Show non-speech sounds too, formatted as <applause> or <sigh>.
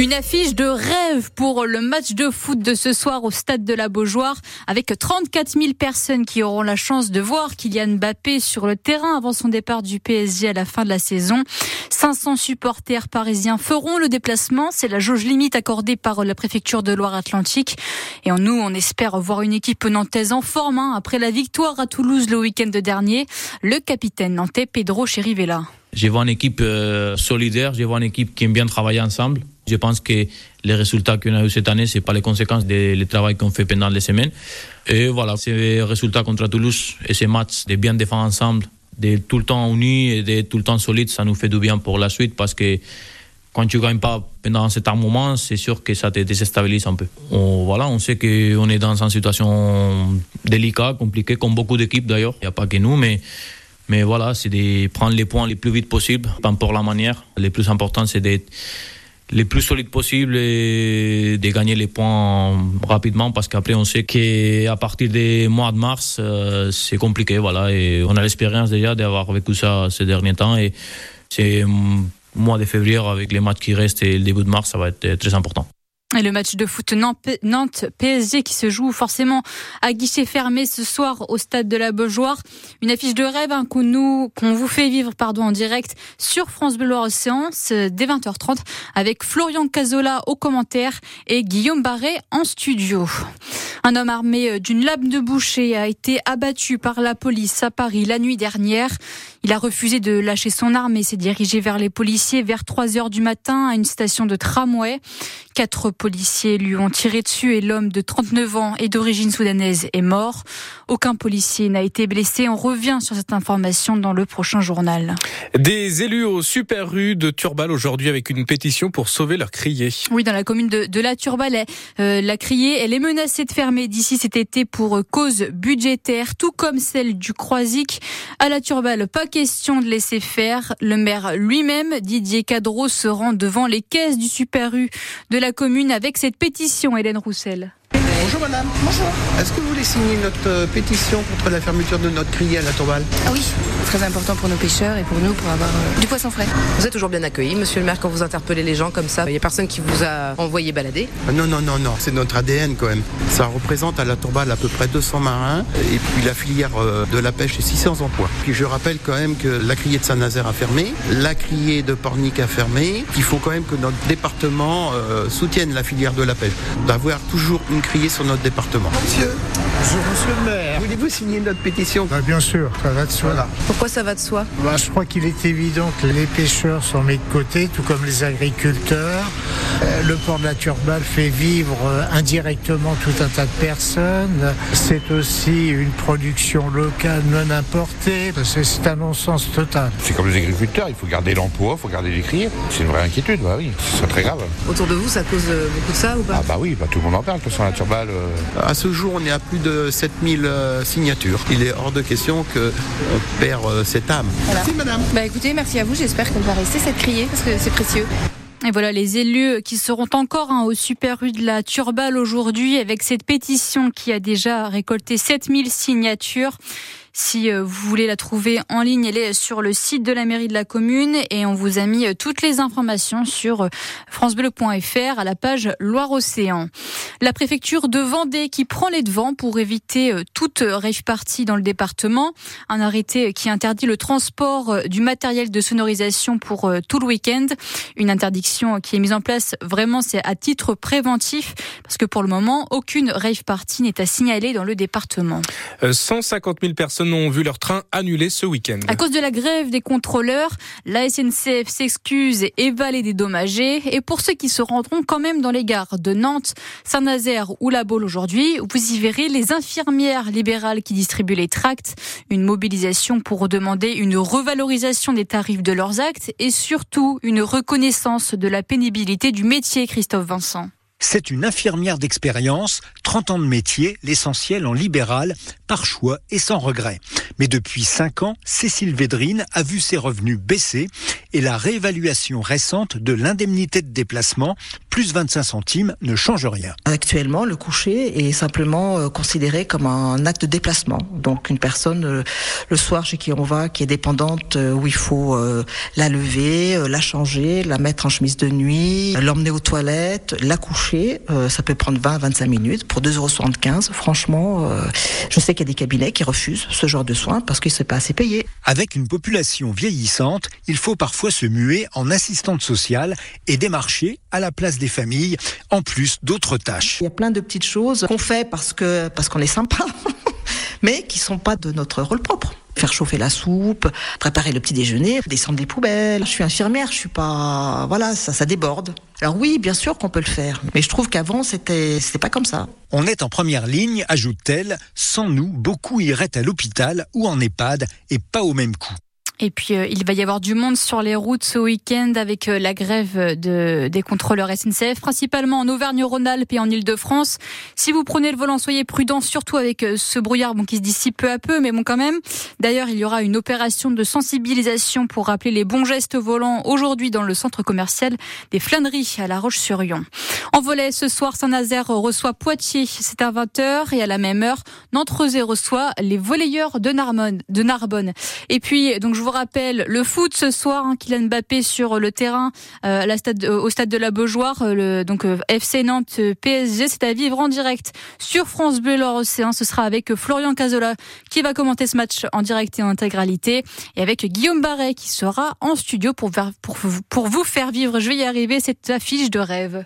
Une affiche de rêve pour le match de foot de ce soir au stade de la Beaujoire avec 34 000 personnes qui auront la chance de voir Kylian Mbappé sur le terrain avant son départ du PSG à la fin de la saison. 500 supporters parisiens feront le déplacement. C'est la jauge limite accordée par la préfecture de Loire-Atlantique. Et en nous, on espère voir une équipe nantaise en forme hein, après la victoire à Toulouse le week-end dernier. Le capitaine nantais Pedro Cherivella. Je vois une équipe euh, solidaire, je vois une équipe qui aime bien travailler ensemble. Je pense que les résultats qu'on a eu cette année, c'est pas les conséquences du travail qu'on fait pendant les semaines. Et voilà, ces résultats contre Toulouse et ces matchs de bien défendre ensemble, de tout le temps unis et de tout le temps solides, ça nous fait du bien pour la suite parce que quand tu gagnes pas pendant cet moment, c'est sûr que ça te déstabilise un peu. On, voilà, on sait qu'on est dans une situation délicate, compliquée, comme beaucoup d'équipes d'ailleurs. Il n'y a pas que nous, mais mais voilà, c'est de prendre les points les plus vite possible, pas importe la manière. Le plus important, c'est d'être les plus solides possible et de gagner les points rapidement parce qu'après on sait qu'à partir des mois de mars euh, c'est compliqué voilà et on a l'expérience déjà d'avoir vécu ça ces derniers temps et c'est mois de février avec les matchs qui restent et le début de mars ça va être très important. Et le match de foot Nantes-PSG qui se joue forcément à guichet fermé ce soir au stade de la Beaujoire. Une affiche de rêve hein, qu'on vous fait vivre pardon, en direct sur France Bleu Océan dès 20h30 avec Florian Cazola au commentaire et Guillaume Barré en studio. Un homme armé euh, d'une lame de boucher a été abattu par la police à Paris la nuit dernière. Il a refusé de lâcher son arme et s'est dirigé vers les policiers vers 3 heures du matin à une station de tramway. Policiers lui ont tiré dessus et l'homme de 39 ans et d'origine soudanaise est mort. Aucun policier n'a été blessé. On revient sur cette information dans le prochain journal. Des élus au Super Rue de Turbal aujourd'hui avec une pétition pour sauver leur criée. Oui, dans la commune de, la Turbal, euh, la criée, elle est menacée de fermer d'ici cet été pour cause budgétaire, tout comme celle du Croisic. À la Turbal, pas question de laisser faire. Le maire lui-même, Didier Cadreau, se rend devant les caisses du Super U de la commune avec cette pétition, Hélène Roussel. Bonjour madame. Bonjour. Est-ce que vous voulez signer notre euh, pétition contre la fermeture de notre criée à la Torbale Ah oui, très important pour nos pêcheurs et pour nous pour avoir euh, du poisson frais. Vous êtes toujours bien accueilli, monsieur le maire, quand vous interpellez les gens comme ça. Il n'y a personne qui vous a envoyé balader ah Non, non, non, non. C'est notre ADN quand même. Ça représente à la Torbale à peu près 200 marins et puis la filière euh, de la pêche est 600 emplois. Puis je rappelle quand même que la criée de Saint-Nazaire a fermé, la criée de Pornic a fermé. Il faut quand même que notre département soutienne la filière de la pêche. D'avoir toujours une criée sur notre département. Monsieur, bonjour monsieur le maire. Voulez-vous signer notre pétition? Bah, Bien sûr, ça va de soi. Pourquoi ça va de soi? Bah, Je crois qu'il est évident que les pêcheurs sont mis de côté, tout comme les agriculteurs. Euh, le port de la Turbale fait vivre euh, indirectement tout un tas de personnes. C'est aussi une production locale non importée. C'est un non-sens total. C'est comme les agriculteurs, il faut garder l'emploi, il faut garder les criers. C'est une vraie inquiétude, bah oui, c'est très grave. Autour de vous, ça cause euh, beaucoup de ça ou pas? Ah bah oui, bah, tout le monde en parle, de toute façon la Turbale. À ce jour, on est à plus de 7000 signatures. Il est hors de question qu'on perd cette âme. Merci madame. Bah écoutez, merci à vous, j'espère qu'elle va rester cette criée parce que c'est précieux. Et voilà les élus qui seront encore hein, au Super rue de la Turbale aujourd'hui avec cette pétition qui a déjà récolté 7000 signatures. Si euh, vous voulez la trouver en ligne, elle est sur le site de la mairie de la commune et on vous a mis euh, toutes les informations sur euh, francebleu.fr à la page Loire-Océan. La préfecture de Vendée qui prend les devants pour éviter toute rave party dans le département. Un arrêté qui interdit le transport du matériel de sonorisation pour tout le week-end. Une interdiction qui est mise en place vraiment c'est à titre préventif parce que pour le moment aucune rave party n'est à signaler dans le département. 150 000 personnes ont vu leur train annulé ce week-end. À cause de la grève des contrôleurs, la SNCF s'excuse et va les dédommager. Et pour ceux qui se rendront quand même dans les gares de Nantes, Saint-Nazaire ou La Baule aujourd'hui, vous y verrez les infirmières libérales qui distribuent les tracts. Une mobilisation pour demander une revalorisation des tarifs de leurs actes et surtout une reconnaissance de la pénibilité du métier, Christophe Vincent. C'est une infirmière d'expérience, 30 ans de métier, l'essentiel en libéral, par choix et sans regret. Mais depuis 5 ans, Cécile Védrine a vu ses revenus baisser et la réévaluation récente de l'indemnité de déplacement, plus 25 centimes, ne change rien. Actuellement, le coucher est simplement euh, considéré comme un acte de déplacement. Donc une personne, euh, le soir chez qui on va, qui est dépendante, euh, où il faut la lever, la changer, la mettre en chemise de nuit, l'emmener aux toilettes, la coucher, ça peut prendre 20 25 minutes pour 2,75 euros. Franchement, je sais qu'il y a des cabinets qui refusent ce genre de soins parce que c'est pas assez payé. Avec une population vieillissante, il faut parfois se muer en assistante sociale et démarcher à la place des familles, en plus d'autres tâches. Il y a plein de petites choses qu'on fait parce que parce qu'on est sympa, <laughs> mais qui sont pas de notre rôle propre faire chauffer la soupe, préparer le petit déjeuner, descendre des poubelles. Je suis infirmière, je suis pas, voilà, ça, ça déborde. Alors oui, bien sûr qu'on peut le faire, mais je trouve qu'avant c'était, c'était pas comme ça. On est en première ligne, ajoute-t-elle. Sans nous, beaucoup iraient à l'hôpital ou en EHPAD et pas au même coup. Et puis, euh, il va y avoir du monde sur les routes ce week-end avec euh, la grève de, des contrôleurs SNCF, principalement en Auvergne-Rhône-Alpes et en Ile-de-France. Si vous prenez le volant, soyez prudents, surtout avec euh, ce brouillard bon, qui se dissipe peu à peu, mais bon quand même. D'ailleurs, il y aura une opération de sensibilisation pour rappeler les bons gestes volants aujourd'hui dans le centre commercial des Flâneries à La Roche-sur-Yon. En volet, ce soir, Saint-Nazaire reçoit Poitiers, c'est à 20h, et à la même heure, Nantes-Rosé reçoit les volleyeurs de Narbonne. De Narbonne. Et puis, donc je vous rappelle le foot ce soir, hein, Kylian Mbappé sur le terrain euh, euh, au stade de la Beaujoire, euh, donc FC Nantes PSG, c'est à vivre en direct sur France Bleu Loire Océan. Ce sera avec Florian Cazola qui va commenter ce match en direct et en intégralité, et avec Guillaume Barret qui sera en studio pour, pour vous faire vivre. Je vais y arriver cette affiche de rêve.